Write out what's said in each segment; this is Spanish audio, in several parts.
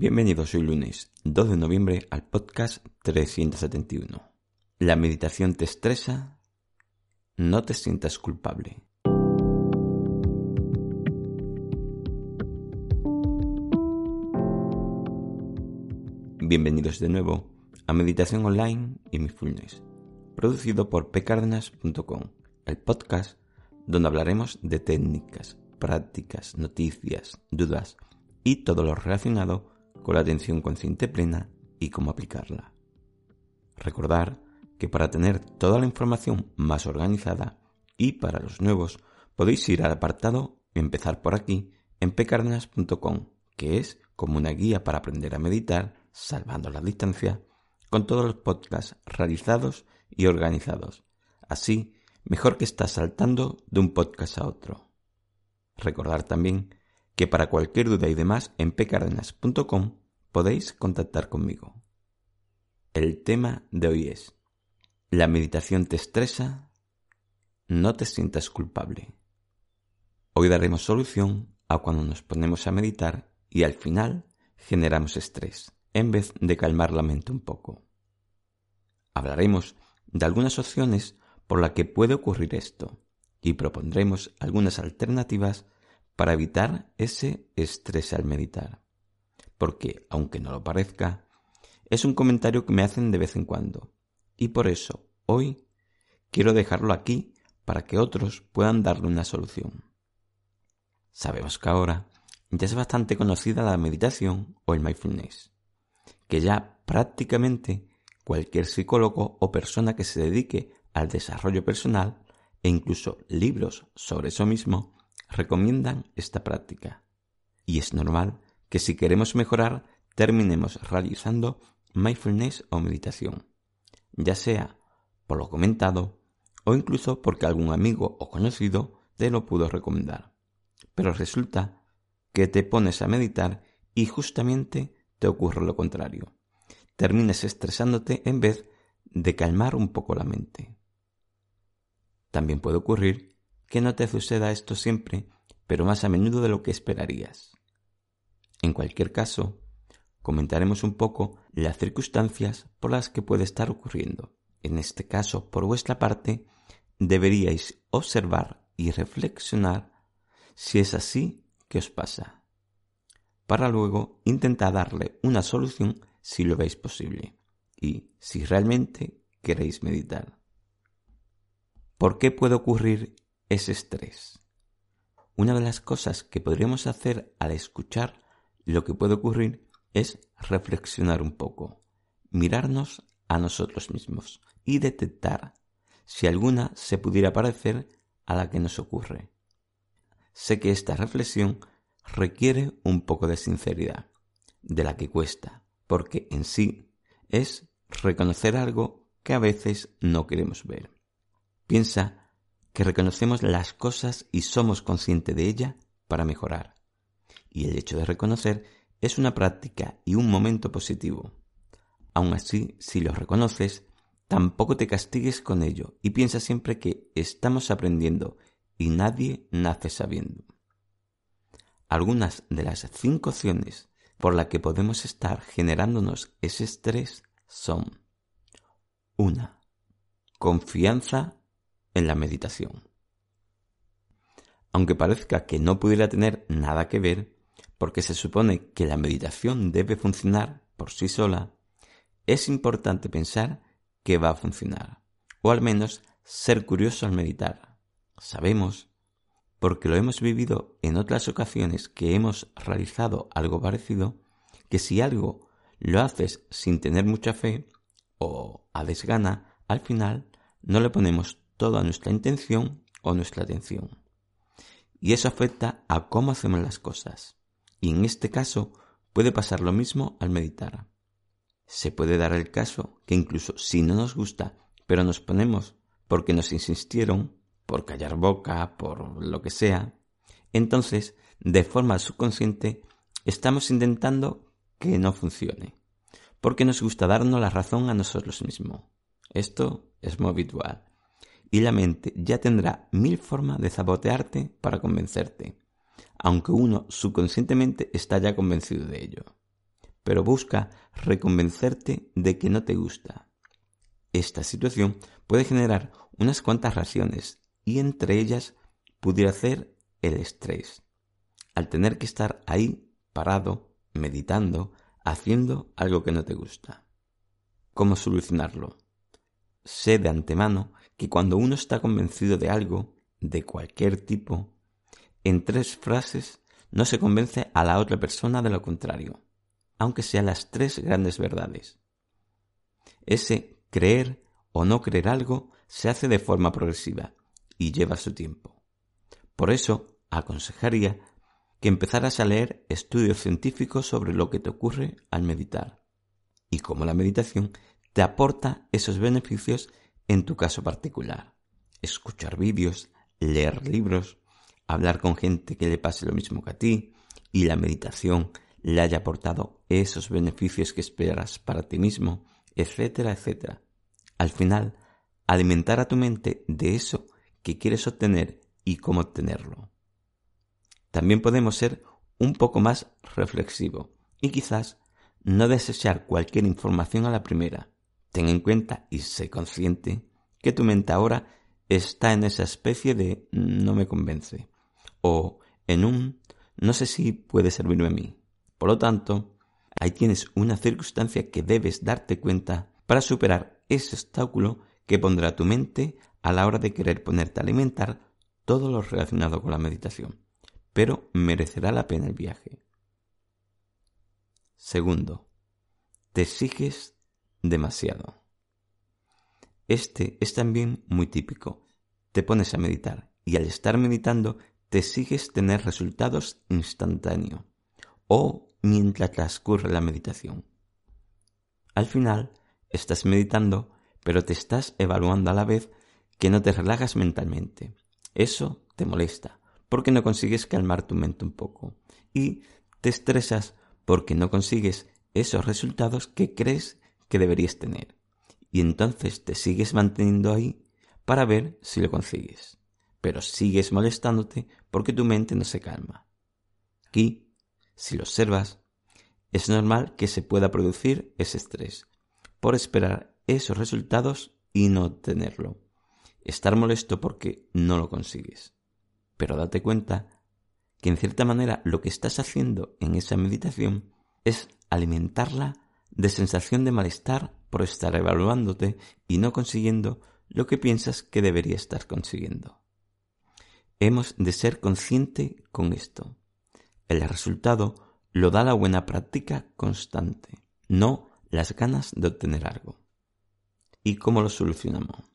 Bienvenidos hoy lunes 2 de noviembre al podcast 371. ¿La meditación te estresa? No te sientas culpable. Bienvenidos de nuevo a Meditación Online y Mindfulness, producido por pcardenas.com, el podcast donde hablaremos de técnicas, prácticas, noticias, dudas y todo lo relacionado con la atención consciente plena y cómo aplicarla. Recordar que para tener toda la información más organizada y para los nuevos podéis ir al apartado Empezar por aquí en pcardenas.com, que es como una guía para aprender a meditar salvando la distancia con todos los podcasts realizados y organizados. Así, mejor que estás saltando de un podcast a otro. Recordar también que para cualquier duda y demás en pcardenas.com podéis contactar conmigo. El tema de hoy es ¿La meditación te estresa? No te sientas culpable. Hoy daremos solución a cuando nos ponemos a meditar y al final generamos estrés, en vez de calmar la mente un poco. Hablaremos de algunas opciones por las que puede ocurrir esto y propondremos algunas alternativas para evitar ese estrés al meditar. Porque, aunque no lo parezca, es un comentario que me hacen de vez en cuando. Y por eso, hoy, quiero dejarlo aquí para que otros puedan darle una solución. Sabemos que ahora ya es bastante conocida la meditación o el mindfulness, que ya prácticamente cualquier psicólogo o persona que se dedique al desarrollo personal e incluso libros sobre eso mismo recomiendan esta práctica. Y es normal que si queremos mejorar terminemos realizando mindfulness o meditación, ya sea por lo comentado o incluso porque algún amigo o conocido te lo pudo recomendar. Pero resulta que te pones a meditar y justamente te ocurre lo contrario. Termines estresándote en vez de calmar un poco la mente. También puede ocurrir que no te suceda esto siempre, pero más a menudo de lo que esperarías. En cualquier caso, comentaremos un poco las circunstancias por las que puede estar ocurriendo. En este caso, por vuestra parte, deberíais observar y reflexionar si es así que os pasa, para luego intentar darle una solución si lo veis posible y si realmente queréis meditar. ¿Por qué puede ocurrir es estrés. Una de las cosas que podríamos hacer al escuchar lo que puede ocurrir es reflexionar un poco, mirarnos a nosotros mismos y detectar si alguna se pudiera parecer a la que nos ocurre. Sé que esta reflexión requiere un poco de sinceridad, de la que cuesta, porque en sí es reconocer algo que a veces no queremos ver. Piensa que reconocemos las cosas y somos conscientes de ella para mejorar. Y el hecho de reconocer es una práctica y un momento positivo. Aun así, si lo reconoces, tampoco te castigues con ello y piensa siempre que estamos aprendiendo y nadie nace sabiendo. Algunas de las cinco opciones por las que podemos estar generándonos ese estrés son 1. Confianza en la meditación. Aunque parezca que no pudiera tener nada que ver, porque se supone que la meditación debe funcionar por sí sola, es importante pensar que va a funcionar, o al menos ser curioso al meditar. Sabemos, porque lo hemos vivido en otras ocasiones que hemos realizado algo parecido, que si algo lo haces sin tener mucha fe o a desgana, al final no le ponemos toda nuestra intención o nuestra atención. Y eso afecta a cómo hacemos las cosas. Y en este caso puede pasar lo mismo al meditar. Se puede dar el caso que incluso si no nos gusta, pero nos ponemos porque nos insistieron, por callar boca, por lo que sea, entonces, de forma subconsciente, estamos intentando que no funcione, porque nos gusta darnos la razón a nosotros mismos. Esto es muy habitual y la mente ya tendrá mil formas de sabotearte para convencerte, aunque uno subconscientemente está ya convencido de ello. pero busca reconvencerte de que no te gusta. Esta situación puede generar unas cuantas reacciones y entre ellas pudiera ser el estrés, al tener que estar ahí parado, meditando, haciendo algo que no te gusta. ¿Cómo solucionarlo? Sé de antemano que cuando uno está convencido de algo, de cualquier tipo, en tres frases no se convence a la otra persona de lo contrario, aunque sean las tres grandes verdades. Ese creer o no creer algo se hace de forma progresiva y lleva su tiempo. Por eso aconsejaría que empezaras a leer estudios científicos sobre lo que te ocurre al meditar y cómo la meditación te aporta esos beneficios en tu caso particular. Escuchar vídeos, leer libros, hablar con gente que le pase lo mismo que a ti y la meditación le haya aportado esos beneficios que esperas para ti mismo, etcétera, etcétera. Al final, alimentar a tu mente de eso que quieres obtener y cómo obtenerlo. También podemos ser un poco más reflexivo y quizás no desechar cualquier información a la primera. Ten en cuenta y sé consciente que tu mente ahora está en esa especie de no me convence o en un no sé si puede servirme a mí. Por lo tanto, ahí tienes una circunstancia que debes darte cuenta para superar ese obstáculo que pondrá tu mente a la hora de querer ponerte a alimentar todo lo relacionado con la meditación pero merecerá la pena el viaje. Segundo, te exiges demasiado. Este es también muy típico. Te pones a meditar y al estar meditando te exiges tener resultados instantáneos o mientras transcurre la meditación. Al final, estás meditando, pero te estás evaluando a la vez que no te relajas mentalmente. Eso te molesta porque no consigues calmar tu mente un poco y te estresas porque no consigues esos resultados que crees que deberías tener. Y entonces te sigues manteniendo ahí para ver si lo consigues. Pero sigues molestándote porque tu mente no se calma. Aquí, si lo observas, es normal que se pueda producir ese estrés por esperar esos resultados y no obtenerlo. Estar molesto porque no lo consigues. Pero date cuenta que en cierta manera lo que estás haciendo en esa meditación es alimentarla de sensación de malestar por estar evaluándote y no consiguiendo lo que piensas que debería estar consiguiendo. Hemos de ser consciente con esto. El resultado lo da la buena práctica constante, no las ganas de obtener algo. ¿Y cómo lo solucionamos?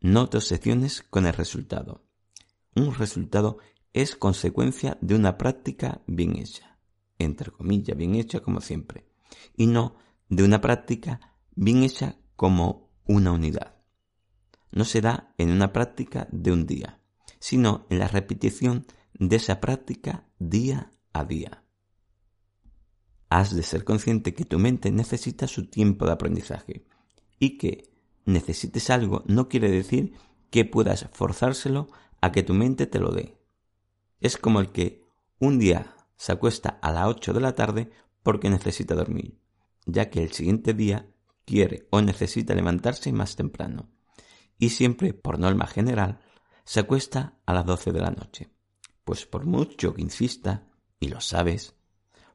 No te obsesiones con el resultado. Un resultado es consecuencia de una práctica bien hecha, entre comillas, bien hecha como siempre, y no de una práctica bien hecha como una unidad. No se da en una práctica de un día, sino en la repetición de esa práctica día a día. Has de ser consciente que tu mente necesita su tiempo de aprendizaje y que necesites algo no quiere decir que puedas forzárselo a que tu mente te lo dé. Es como el que un día se acuesta a las 8 de la tarde porque necesita dormir, ya que el siguiente día quiere o necesita levantarse más temprano. Y siempre, por norma general, se acuesta a las 12 de la noche. Pues por mucho que insista, y lo sabes,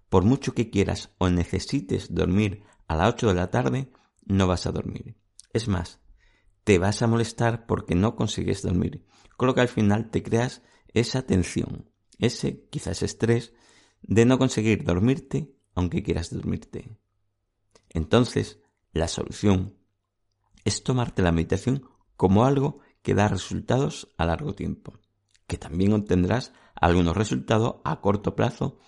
por mucho que quieras o necesites dormir a las 8 de la tarde, no vas a dormir. Es más, te vas a molestar porque no consigues dormir con lo que al final te creas esa tensión, ese quizás estrés de no conseguir dormirte aunque quieras dormirte. Entonces, la solución es tomarte la meditación como algo que da resultados a largo tiempo, que también obtendrás algunos resultados a corto plazo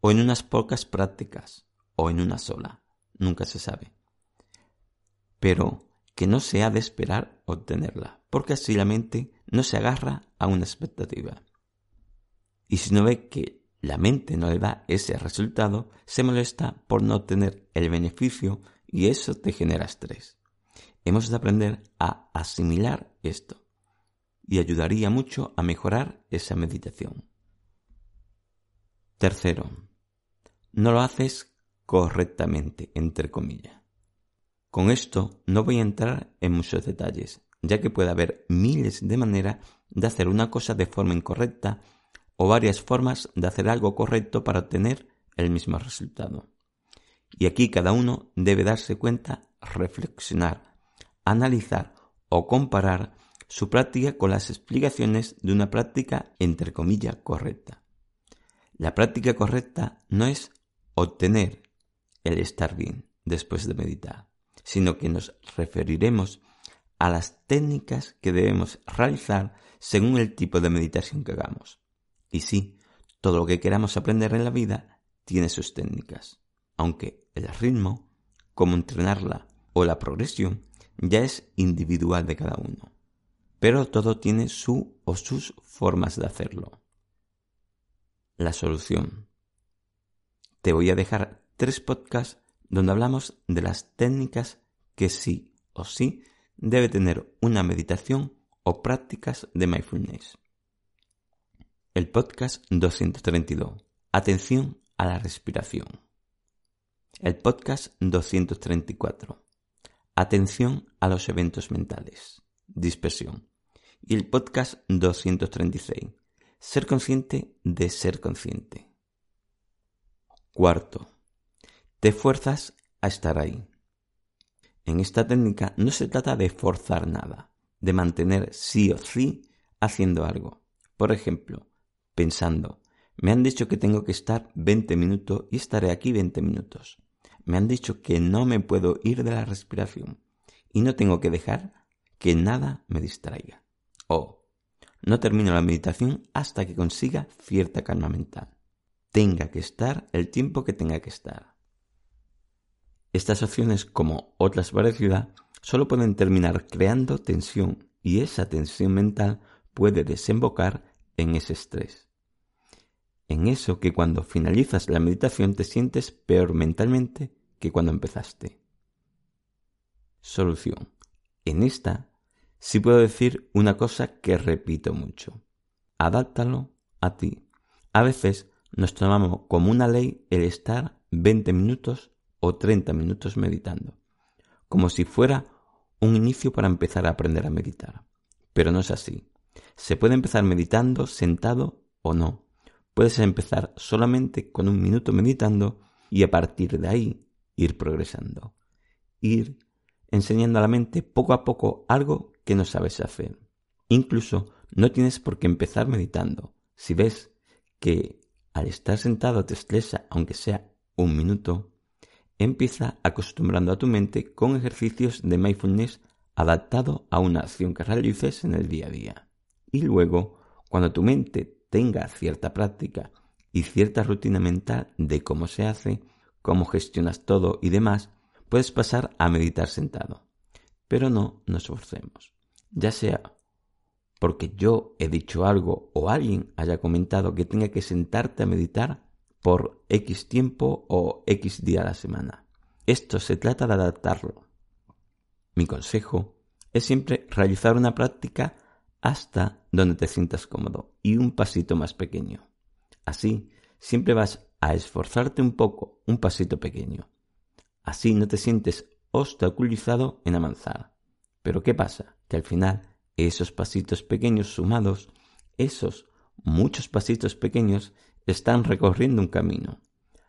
o en unas pocas prácticas o en una sola, nunca se sabe. Pero que no se ha de esperar obtenerla, porque así la mente no se agarra a una expectativa. Y si no ve que la mente no le da ese resultado, se molesta por no tener el beneficio y eso te genera estrés. Hemos de aprender a asimilar esto y ayudaría mucho a mejorar esa meditación. Tercero, no lo haces correctamente, entre comillas. Con esto no voy a entrar en muchos detalles, ya que puede haber miles de maneras de hacer una cosa de forma incorrecta o varias formas de hacer algo correcto para obtener el mismo resultado. Y aquí cada uno debe darse cuenta, reflexionar, analizar o comparar su práctica con las explicaciones de una práctica entre comillas correcta. La práctica correcta no es obtener el estar bien después de meditar, sino que nos referiremos a las técnicas que debemos realizar según el tipo de meditación que hagamos. Y sí, todo lo que queramos aprender en la vida tiene sus técnicas, aunque el ritmo, cómo entrenarla o la progresión ya es individual de cada uno. Pero todo tiene su o sus formas de hacerlo. La solución. Te voy a dejar tres podcasts donde hablamos de las técnicas que sí o sí debe tener una meditación o prácticas de mindfulness. El podcast 232. Atención a la respiración. El podcast 234. Atención a los eventos mentales. Dispersión. Y el podcast 236. Ser consciente de ser consciente. Cuarto. Te fuerzas a estar ahí. En esta técnica no se trata de forzar nada, de mantener sí o sí haciendo algo. Por ejemplo, pensando, me han dicho que tengo que estar 20 minutos y estaré aquí 20 minutos. Me han dicho que no me puedo ir de la respiración y no tengo que dejar que nada me distraiga. O no termino la meditación hasta que consiga cierta calma mental. Tenga que estar el tiempo que tenga que estar. Estas opciones, como otras parecidas, solo pueden terminar creando tensión y esa tensión mental puede desembocar en ese estrés. En eso que cuando finalizas la meditación te sientes peor mentalmente que cuando empezaste. Solución. En esta sí puedo decir una cosa que repito mucho. Adáptalo a ti. A veces nos tomamos como una ley el estar 20 minutos o 30 minutos meditando, como si fuera un inicio para empezar a aprender a meditar. Pero no es así. Se puede empezar meditando sentado o no. Puedes empezar solamente con un minuto meditando y a partir de ahí ir progresando. Ir enseñando a la mente poco a poco algo que no sabes hacer. Incluso no tienes por qué empezar meditando. Si ves que al estar sentado te estresa, aunque sea un minuto, Empieza acostumbrando a tu mente con ejercicios de mindfulness adaptado a una acción que realices en el día a día. Y luego, cuando tu mente tenga cierta práctica y cierta rutina mental de cómo se hace, cómo gestionas todo y demás, puedes pasar a meditar sentado. Pero no nos forcemos. Ya sea porque yo he dicho algo o alguien haya comentado que tenga que sentarte a meditar por X tiempo o X día a la semana. Esto se trata de adaptarlo. Mi consejo es siempre realizar una práctica hasta donde te sientas cómodo y un pasito más pequeño. Así, siempre vas a esforzarte un poco, un pasito pequeño. Así no te sientes obstaculizado en avanzar. Pero ¿qué pasa? Que al final esos pasitos pequeños sumados, esos muchos pasitos pequeños están recorriendo un camino.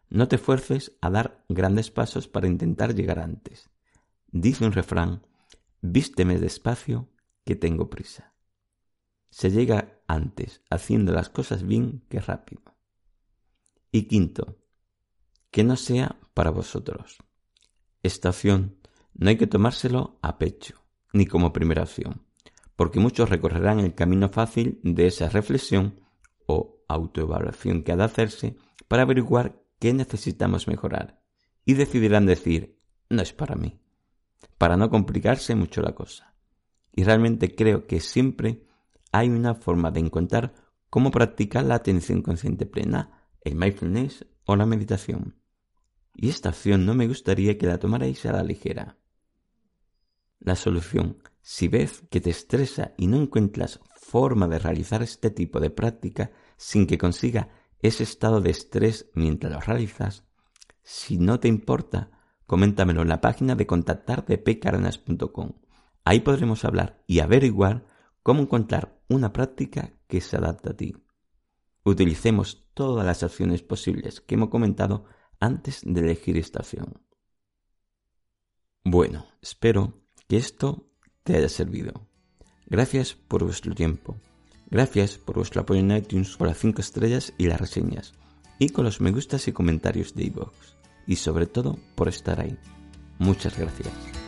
No te fuerces a dar grandes pasos para intentar llegar antes. Dice un refrán, vísteme despacio, que tengo prisa. Se llega antes haciendo las cosas bien que rápido. Y quinto, que no sea para vosotros. Esta opción no hay que tomárselo a pecho, ni como primera opción, porque muchos recorrerán el camino fácil de esa reflexión o autoevaluación que ha de hacerse para averiguar qué necesitamos mejorar y decidirán decir, no es para mí, para no complicarse mucho la cosa. Y realmente creo que siempre hay una forma de encontrar cómo practicar la atención consciente plena, el mindfulness o la meditación. Y esta opción no me gustaría que la tomarais a la ligera. La solución, si ves que te estresa y no encuentras forma de realizar este tipo de práctica sin que consiga ese estado de estrés mientras lo realizas, Si no te importa, coméntamelo en la página de contactar de pcardenas.com. Ahí podremos hablar y averiguar cómo encontrar una práctica que se adapte a ti. Utilicemos todas las opciones posibles que hemos comentado antes de elegir esta opción. Bueno, espero que esto te haya servido. Gracias por vuestro tiempo. Gracias por vuestro apoyo en iTunes con las 5 estrellas y las reseñas. Y con los me gustas y comentarios de iVoox. Y sobre todo por estar ahí. Muchas gracias.